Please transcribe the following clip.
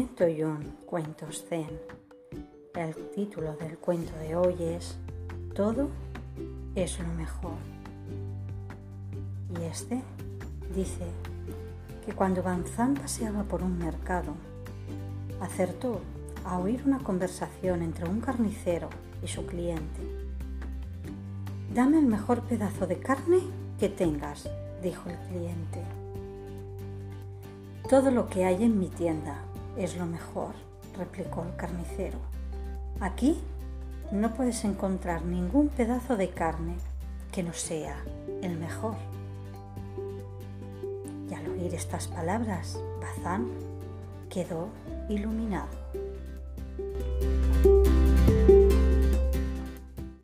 Toyón, Cuentos Zen. El título del cuento de hoy es Todo es lo mejor. Y este dice que cuando Banzán paseaba por un mercado, acertó a oír una conversación entre un carnicero y su cliente. Dame el mejor pedazo de carne que tengas, dijo el cliente. Todo lo que hay en mi tienda es lo mejor, replicó el carnicero. Aquí no puedes encontrar ningún pedazo de carne que no sea el mejor. Y al oír estas palabras, Bazán quedó iluminado.